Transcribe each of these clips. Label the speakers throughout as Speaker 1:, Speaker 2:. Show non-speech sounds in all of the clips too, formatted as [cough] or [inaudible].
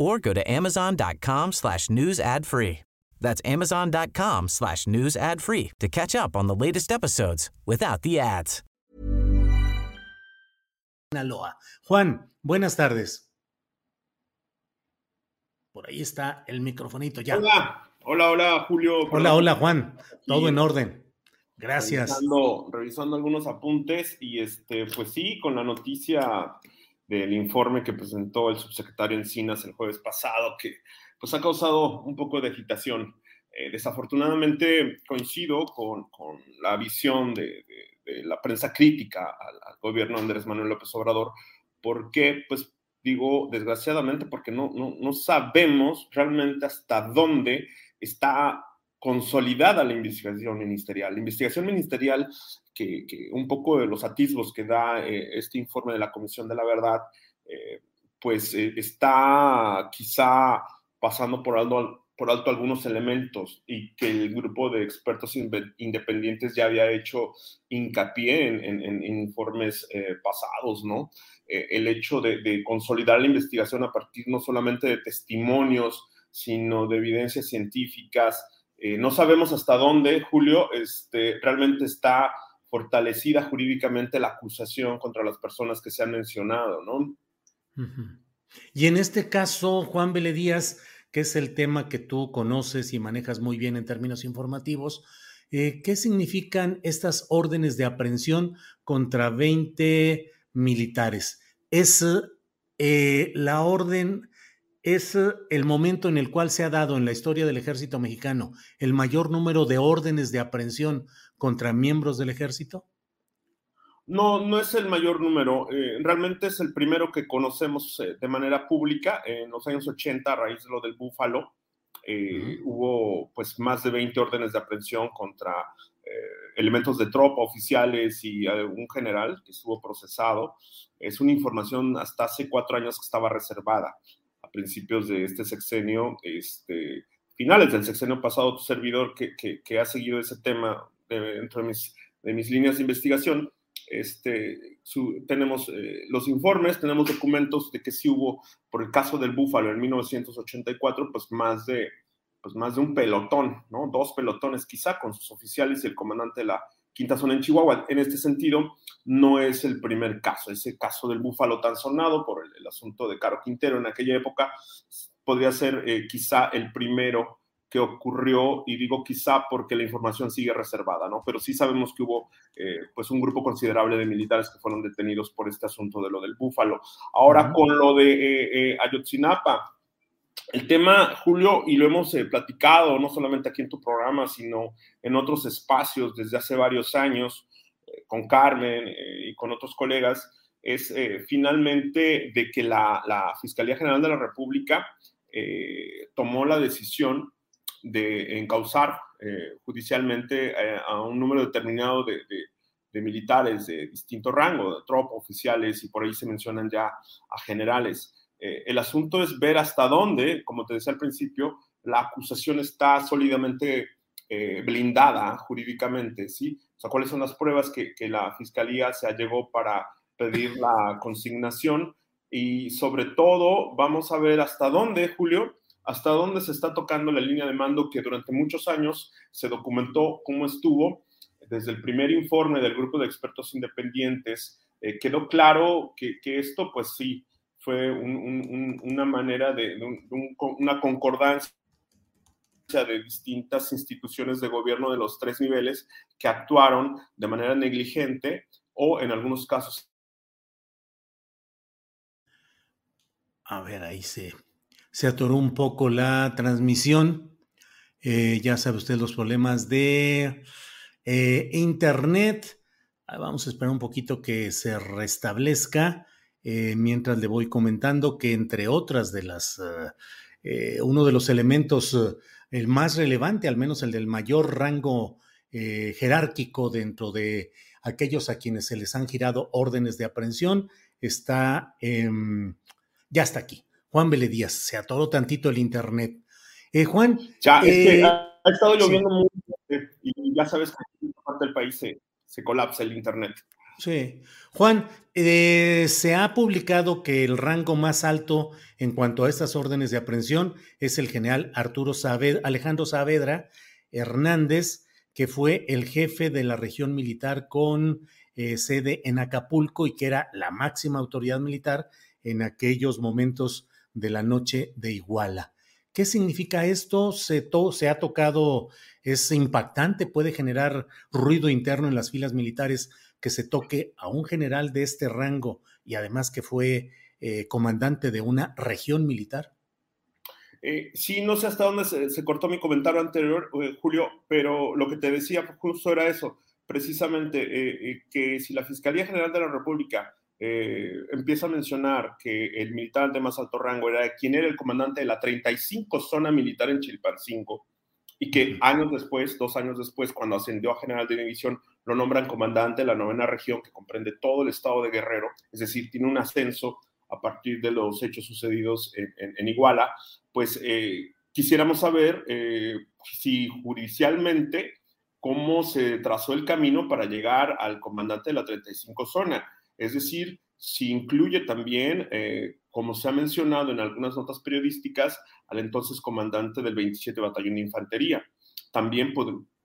Speaker 1: or go to amazon.com slash news ad free. That's amazon.com slash news ad free to catch up on the latest episodes without the ads.
Speaker 2: Juan, buenas tardes. Por ahí está el microfonito ya.
Speaker 3: Hola, hola, hola, Julio.
Speaker 2: Hola, hola, Juan. Todo en orden. Gracias.
Speaker 3: Revisando, revisando algunos apuntes y este, pues sí, con la noticia del informe que presentó el subsecretario Encinas el jueves pasado, que pues ha causado un poco de agitación. Eh, desafortunadamente coincido con, con la visión de, la prensa crítica al, gobierno Andrés Manuel López Obrador, porque, pues digo desgraciadamente, porque no, no, no sabemos realmente hasta dónde está consolidada la investigación ministerial. La investigación ministerial, que, un poco de los atisbos que da eh, este informe de la Comisión de la Verdad, eh, pues eh, está quizá pasando por alto, por alto algunos elementos y que el grupo de expertos independientes ya había hecho hincapié en, informes pasados, ¿no? El hecho de consolidar la investigación a partir no solamente de testimonios, sino de evidencias científicas, eh, no sabemos hasta dónde, Julio, este, realmente está fortalecida jurídicamente la acusación contra las personas que se han mencionado, ¿no?
Speaker 2: Y en este caso, Juan Vélez Díaz, que es el tema que tú conoces y manejas muy bien en términos informativos, eh, ¿qué significan estas órdenes de aprehensión contra 20 militares? ¿Es eh, la orden es el momento en el cual se ha dado en la historia del ejército mexicano el mayor número de órdenes de aprehensión contra miembros del ejército?
Speaker 3: No, no es el mayor número. Eh, realmente es el primero que conocemos eh, de manera pública. en los años 80, a raíz de lo del Búfalo, eh, uh -huh. hubo pues más de 20 órdenes de aprehensión contra elementos de tropa, oficiales y un general que estuvo procesado. Es una información hasta hace cuatro años que estaba reservada principios de este sexenio, este, finales del sexenio pasado, tu servidor que, que, que ha seguido ese tema de, dentro de mis, de mis, líneas de investigación, este, su, tenemos eh, los informes, tenemos documentos de que sí hubo, por el caso del Búfalo en 1984, pues más de, pues más de un pelotón, ¿no? Dos pelotones quizá con sus oficiales y el comandante de la quinta zona en Chihuahua. En este sentido, no es el primer caso. Ese caso del búfalo tan sonado por el, el asunto de Caro Quintero en aquella época podría ser eh, quizá el primero que ocurrió, y digo quizá porque la información sigue reservada, ¿no? Pero sí sabemos que hubo eh, pues un grupo considerable de militares que fueron detenidos por este asunto de lo del búfalo. Ahora, uh -huh. con lo de eh, Ayotzinapa, el tema, Julio, y lo hemos eh, platicado no solamente aquí en tu programa, sino en otros espacios desde hace varios años, eh, con Carmen eh, y con otros colegas, es eh, finalmente de que la, la, Fiscalía General de la República eh, tomó la decisión de encauzar eh, judicialmente a un número determinado de, de, de, militares de distinto rango, de tropa, oficiales, y por ahí se mencionan ya a generales. Eh, el asunto es ver hasta dónde, como te decía al principio, la acusación está sólidamente eh, blindada jurídicamente, ¿sí? O sea, cuáles son las pruebas que, que la fiscalía se allegó para pedir la consignación y sobre todo vamos a ver hasta dónde, Julio, hasta dónde se está tocando la línea de mando que durante muchos años se documentó cómo estuvo. Desde el primer informe del grupo de expertos independientes eh, quedó claro que, que, esto, pues sí, fue un, un, una manera de una concordancia de distintas instituciones de gobierno de los tres niveles que actuaron de manera negligente o en algunos casos.
Speaker 2: A ver, ahí se, se atoró un poco la transmisión. Eh, ya sabe usted los problemas de eh, Internet. Vamos a esperar un poquito que se restablezca. Eh, mientras le voy comentando que entre otras de las, uno de los elementos el más relevante, al menos el del mayor rango eh, jerárquico dentro de aquellos a quienes se les han girado órdenes de aprehensión, está, ya está aquí. Juan Vélez Díaz, se atoró tantito el internet. Eh, Juan.
Speaker 3: Ya, es que eh, ha, estado lloviendo mucho y ya sabes que en parte del país se, se colapsa el internet.
Speaker 2: Sí. Juan, eh, se ha publicado que el rango más alto en cuanto a estas órdenes de aprehensión es el general Arturo Alejandro Saavedra Hernández, que fue el jefe de la región militar con eh, sede en Acapulco y que era la máxima autoridad militar en aquellos momentos de la noche de Iguala. ¿Qué significa esto? Se ha tocado, es impactante, puede generar ruido interno en las filas militares que se toque a un general de este rango y además que fue eh, comandante de una región militar?
Speaker 3: Eh, sí, no sé hasta dónde se, cortó mi comentario anterior, eh, Julio, pero lo que te decía justo era eso, precisamente que si la Fiscalía General de la República empieza a mencionar que el militar de más alto rango era quien era el comandante de la 35 zona militar en Chilpancingo, y que años después, dos años después, cuando ascendió a general de división, lo nombran comandante de la novena región que comprende todo el estado de Guerrero, es decir, tiene un ascenso a partir de los hechos sucedidos en, Iguala, pues eh, quisiéramos saber eh, si judicialmente cómo se trazó el camino para llegar al comandante de la 35 zona, es decir, si incluye también, eh, como se ha mencionado en algunas notas periodísticas, al entonces comandante del 27 Batallón de Infantería. También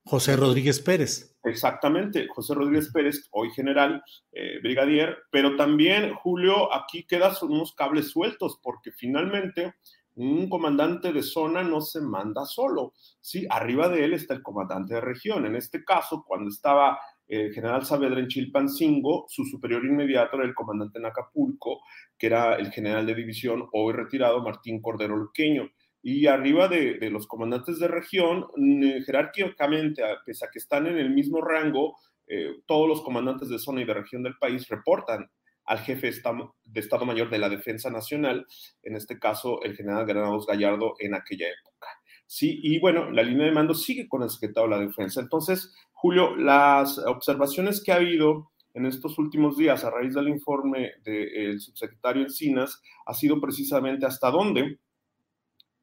Speaker 2: José Rodríguez Pérez.
Speaker 3: Exactamente, José Rodríguez Pérez, hoy general, eh, brigadier, pero también, Julio, aquí quedan unos cables sueltos, porque finalmente un comandante de zona no se manda solo, ¿sí? Arriba de él está el comandante de región. En este caso, cuando estaba el general Saavedra en Chilpancingo, su superior inmediato era el comandante en Acapulco, que era el general de división hoy retirado Martín Cordero Luqueño. Y arriba de, los comandantes de región, mm, jerárquicamente, pese a que están en el mismo rango, eh, todos los comandantes de zona y de región del país reportan al jefe de Estado Mayor de la Defensa Nacional, en este caso el general Granados Gallardo en aquella época. Sí, y bueno, la línea de mando sigue con el secretario de la Defensa. Entonces, Julio, las observaciones que ha habido en estos últimos días a raíz del informe del subsecretario Encinas ha sido precisamente hasta dónde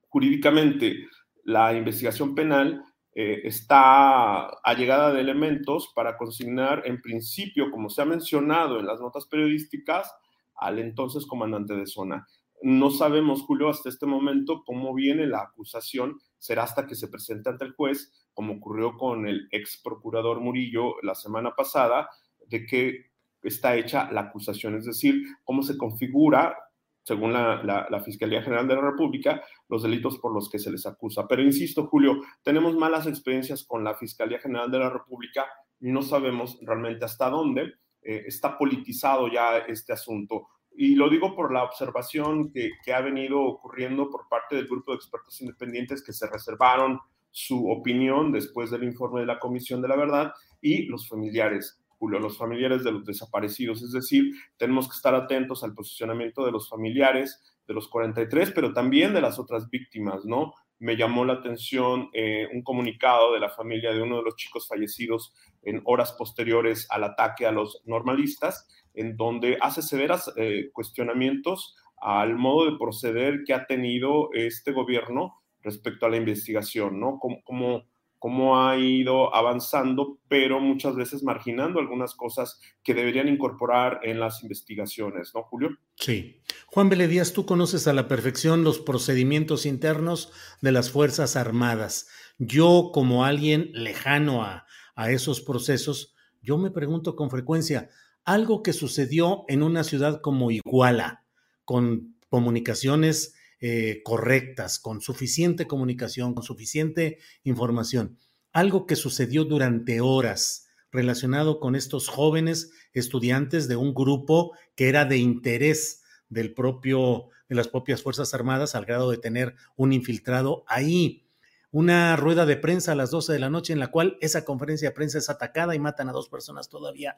Speaker 3: jurídicamente la investigación penal eh, está allegada de elementos para consignar en principio, como se ha mencionado en las notas periodísticas, al entonces comandante de zona. No sabemos, Julio, hasta este momento cómo viene la acusación, será hasta que se presente ante el juez, como ocurrió con el ex procurador Murillo la semana pasada, de que está hecha la acusación, es decir, cómo se configura, según la, Fiscalía General de la República, los delitos por los que se les acusa. Pero insisto, Julio, tenemos malas experiencias con la Fiscalía General de la República y no sabemos realmente hasta dónde eh, está politizado ya este asunto. Y lo digo por la observación que, ha venido ocurriendo por parte del grupo de expertos independientes que se reservaron su opinión después del informe de la Comisión de la Verdad y los familiares, Julio, los familiares de los desaparecidos. Es decir, tenemos que estar atentos al posicionamiento de los familiares de los 43, pero también de las otras víctimas, ¿no? Me llamó la atención eh, un comunicado de la familia de uno de los chicos fallecidos en horas posteriores al ataque a los normalistas, en donde hace severas eh, cuestionamientos al modo de proceder que ha tenido este gobierno respecto a la investigación, ¿no? Cómo, cómo, ha ido avanzando, pero muchas veces marginando algunas cosas que deberían incorporar en las investigaciones, ¿no, Julio?
Speaker 2: Sí. Juan Díaz, tú conoces a la perfección los procedimientos internos de las Fuerzas Armadas. Yo, como alguien lejano a, a esos procesos, yo me pregunto con frecuencia, algo que sucedió en una ciudad como Iguala, con comunicaciones eh, correctas, con suficiente comunicación, con suficiente información. Algo que sucedió durante horas relacionado con estos jóvenes estudiantes de un grupo que era de interés del propio, de las propias Fuerzas Armadas, al grado de tener un infiltrado ahí. Una rueda de prensa a las 12 de la noche en la cual esa conferencia de prensa es atacada y matan a dos personas todavía.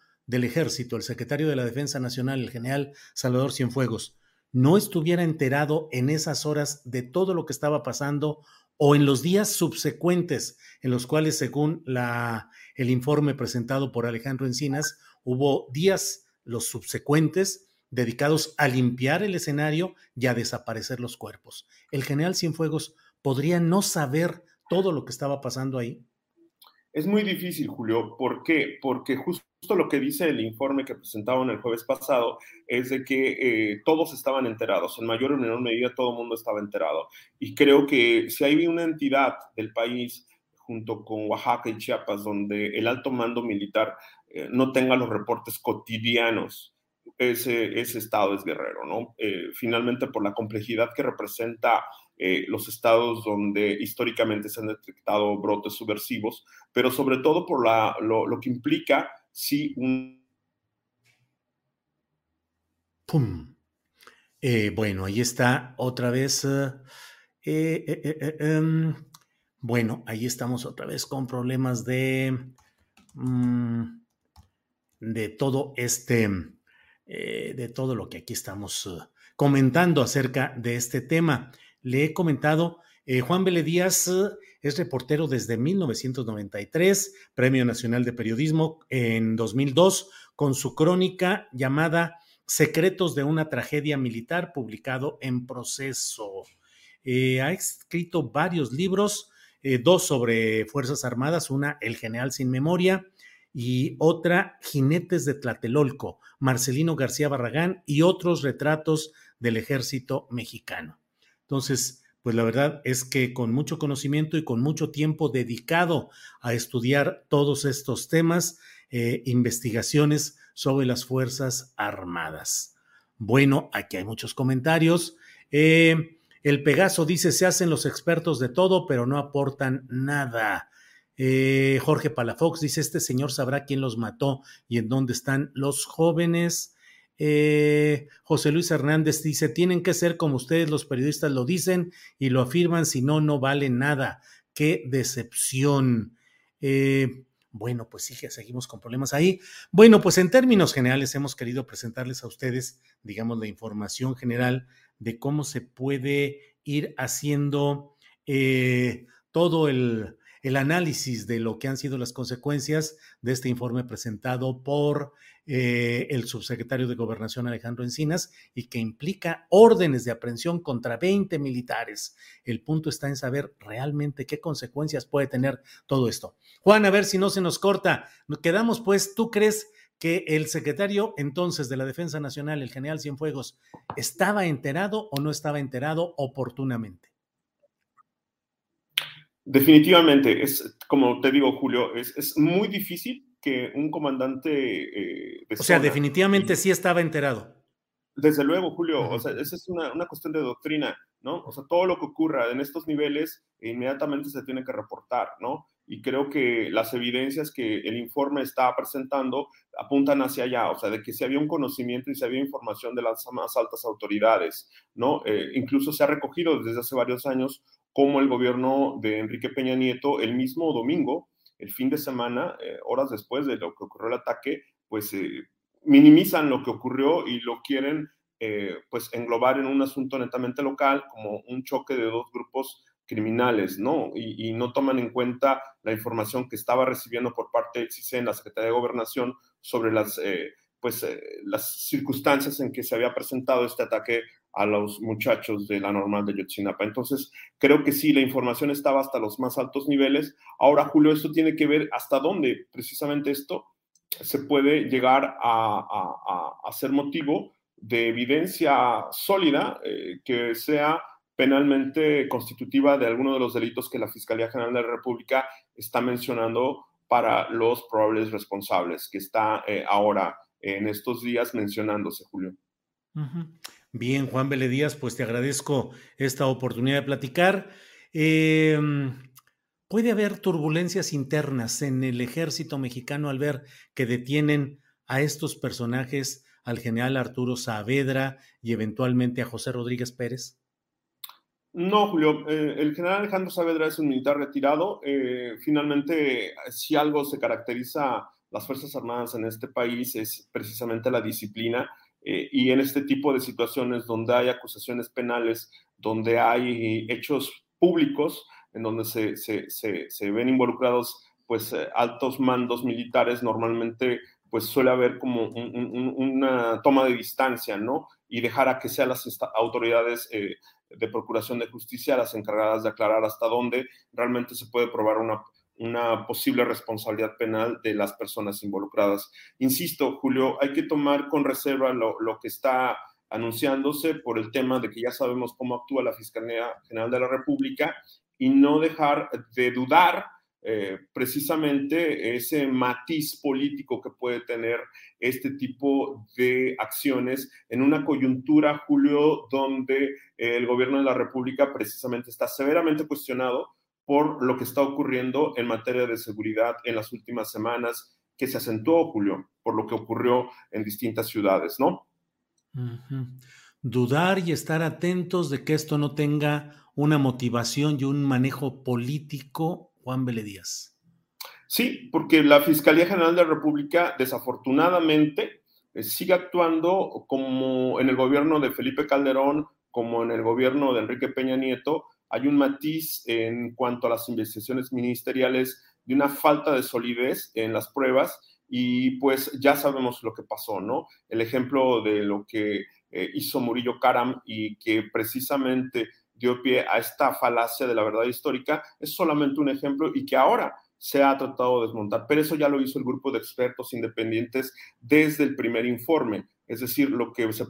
Speaker 2: del ejército, el secretario de la Defensa Nacional, el general Salvador Cienfuegos, no estuviera enterado en esas horas de todo lo que estaba pasando o en los días subsecuentes en los cuales, según el informe presentado por Alejandro Encinas, hubo días, los subsecuentes, dedicados a limpiar el escenario y a desaparecer los cuerpos. ¿El general Cienfuegos podría no saber todo lo que estaba pasando ahí?
Speaker 3: Es muy difícil, Julio. ¿Por qué? Porque justo lo que dice el informe que presentaron el jueves pasado es de que eh, todos estaban enterados, en mayor o menor medida todo el mundo estaba enterado. Y creo que si hay una entidad del país junto con Oaxaca y Chiapas donde el alto mando militar eh, no tenga los reportes cotidianos, ese, ese estado es guerrero, ¿no? Eh, finalmente por la complejidad que representa eh, los estados donde históricamente se han detectado brotes subversivos, pero sobre todo por la, lo, lo, que implica si un...
Speaker 2: ¡Pum! Eh, bueno, ahí está otra vez. Eh, um, bueno, ahí estamos otra vez con problemas de, um, de todo este, de todo lo que aquí estamos comentando acerca de este tema le he comentado, eh, Juan Vélez Díaz eh, es reportero desde 1993, Premio Nacional de Periodismo en 2002, con su crónica llamada Secretos de una tragedia militar, publicado en proceso. Eh, ha escrito varios libros, dos sobre Fuerzas Armadas, una El General sin Memoria y otra Jinetes de Tlatelolco, Marcelino García Barragán y otros retratos del ejército mexicano. Entonces, pues la verdad es que con mucho conocimiento y con mucho tiempo dedicado a estudiar todos estos temas, eh, investigaciones sobre las Fuerzas Armadas. Bueno, aquí hay muchos comentarios. Eh, el Pegaso dice, se hacen los expertos de todo, pero no aportan nada. Eh, Jorge Palafox dice, este señor sabrá quién los mató y en dónde están los jóvenes. Eh, José Luis Hernández dice, tienen que ser como ustedes los periodistas lo dicen y lo afirman, si no, no vale nada. Qué decepción. Eh, bueno, pues sí, seguimos con problemas ahí. Bueno, pues en términos generales hemos querido presentarles a ustedes, digamos, la información general de cómo se puede ir haciendo eh, todo el, el análisis de lo que han sido las consecuencias de este informe presentado por eh, el subsecretario de Gobernación Alejandro Encinas y que implica órdenes de aprehensión contra 20 militares. El punto está en saber realmente qué consecuencias puede tener todo esto. Juan, a ver si no se nos corta. Quedamos pues, ¿tú crees que el secretario entonces de la Defensa Nacional, el general Cienfuegos, estaba enterado o no estaba enterado oportunamente?
Speaker 3: Definitivamente, es como te digo, Julio, es, es muy difícil que un comandante...
Speaker 2: Eh, o sea, definitivamente sí estaba enterado.
Speaker 3: Desde luego, Julio, o sea, esa es una, una, cuestión de doctrina, ¿no? O sea, todo lo que ocurra en estos niveles inmediatamente se tiene que reportar, ¿no? y creo que las evidencias que el informe está presentando apuntan hacia allá, o sea, de que si había un conocimiento y si había información de las más altas autoridades, ¿no? Eh, incluso se ha recogido desde hace varios años cómo el gobierno de Enrique Peña Nieto, el mismo domingo, el fin de semana, eh, horas después de lo que ocurrió el ataque, pues eh, minimizan lo que ocurrió y lo quieren pues englobar en un asunto netamente local, como un choque de dos grupos criminales, ¿no? Y, no toman en cuenta la información que estaba recibiendo por parte de CICEN, la Secretaría de Gobernación, sobre las, eh, pues, eh, las circunstancias en que se había presentado este ataque a los muchachos de la normal de Yotzinapa. Entonces, creo que sí, la información estaba hasta los más altos niveles. Ahora, Julio, esto tiene que ver hasta dónde precisamente esto se puede llegar a, a, ser motivo de evidencia sólida eh, que sea penalmente constitutiva de alguno de los delitos que la Fiscalía General de la República está mencionando para los probables responsables, que está eh, ahora en estos días mencionándose, Julio.
Speaker 2: Bien, Juan Vélez Díaz, pues te agradezco esta oportunidad de platicar. Em, ¿Puede haber turbulencias internas en el ejército mexicano al ver que detienen a estos personajes, al general Arturo Saavedra y eventualmente a José Rodríguez Pérez?
Speaker 3: No, Julio. Eh, el general Alejandro Saavedra es un militar retirado. Eh, finalmente, si algo se caracteriza las Fuerzas Armadas en este país es precisamente la disciplina. Eh, y en este tipo de situaciones donde hay acusaciones penales, donde hay hechos públicos, en donde se, se, se, ven involucrados pues altos mandos militares, normalmente pues suele haber como una toma de distancia, ¿no? Y dejar a que sean las autoridades de Procuración de Justicia las encargadas de aclarar hasta dónde realmente se puede probar una, una posible responsabilidad penal de las personas involucradas. Insisto, Julio, hay que tomar con reserva lo, que está anunciándose por el tema de que ya sabemos cómo actúa la Fiscalía General de la República y no dejar de dudar eh, precisamente ese matiz político que puede tener este tipo de acciones en una coyuntura, Julio, donde el gobierno de la República precisamente está severamente cuestionado por lo que está ocurriendo en materia de seguridad en las últimas semanas, que se acentuó, Julio, por lo que ocurrió en distintas ciudades, ¿no?
Speaker 2: Dudar y estar atentos de que esto no tenga una motivación y un manejo político Juan Díaz.
Speaker 3: Sí, porque la Fiscalía General de la República, desafortunadamente, eh, sigue actuando como en el gobierno de Felipe Calderón, como en el gobierno de Enrique Peña Nieto. Hay un matiz en cuanto a las investigaciones ministeriales de una falta de solidez en las pruebas y pues ya sabemos lo que pasó, ¿no? El ejemplo de lo que eh, hizo Murillo Karam y que precisamente dio pie a esta falacia de la verdad histórica, es solamente un ejemplo y que ahora se ha tratado de desmontar. Pero eso ya lo hizo el grupo de expertos independientes desde el primer informe. Es decir, lo que se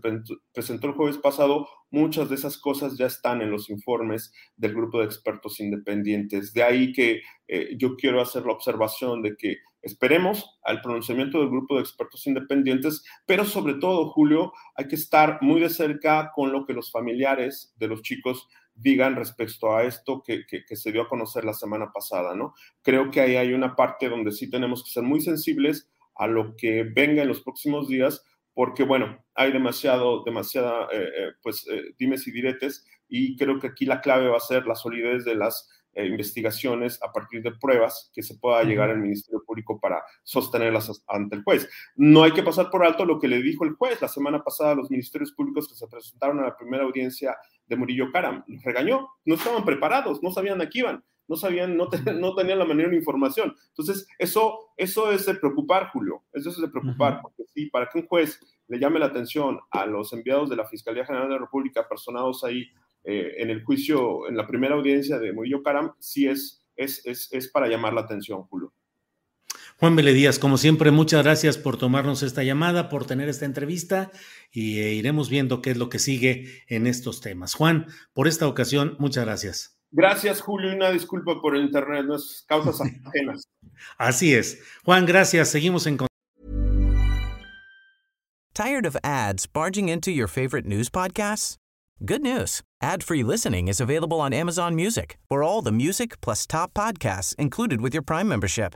Speaker 3: presentó el jueves pasado, muchas de esas cosas ya están en los informes del grupo de expertos independientes. De ahí que eh, yo quiero hacer la observación de que esperemos al pronunciamiento del grupo de expertos independientes, pero sobre todo, Julio, hay que estar muy de cerca con lo que los familiares de los chicos digan respecto a esto que, se dio a conocer la semana pasada, ¿no? Creo que ahí hay una parte donde sí tenemos que ser muy sensibles a lo que venga en los próximos días, porque, bueno, hay demasiado, demasiada, eh, eh, pues, eh, dimes y diretes, y creo que aquí la clave va a ser la solidez de las eh, investigaciones a partir de pruebas que se pueda llegar al Ministerio Público para sostenerlas ante el juez. No hay que pasar por alto lo que le dijo el juez la semana pasada a los ministerios públicos que se presentaron a la primera audiencia de Murillo Caram. Los regañó, no estaban preparados, no sabían a qué iban, no sabían, no, no tenían la manera de información. Entonces, eso, eso es de preocupar, Julio, eso es de preocupar, porque sí, para que un juez le llame la atención a los enviados de la Fiscalía General de la República personados ahí eh, en el juicio, en la primera audiencia de Murillo Caram, sí es, es, es, para llamar la atención, Julio.
Speaker 2: Juan Vélez Díaz, como siempre, muchas gracias por tomarnos esta llamada, por tener esta entrevista y eh, iremos viendo qué es lo que sigue en estos temas. Juan, por esta ocasión, muchas gracias.
Speaker 3: Gracias, Julio, y una disculpa por el internet, no es causas [laughs] ajenas.
Speaker 2: Así es. Juan, gracias. Seguimos en
Speaker 1: Tired of ads barging into your favorite news podcasts? Good news. Ad-free listening is available on Amazon Music for all the music plus top podcasts included with your Prime membership.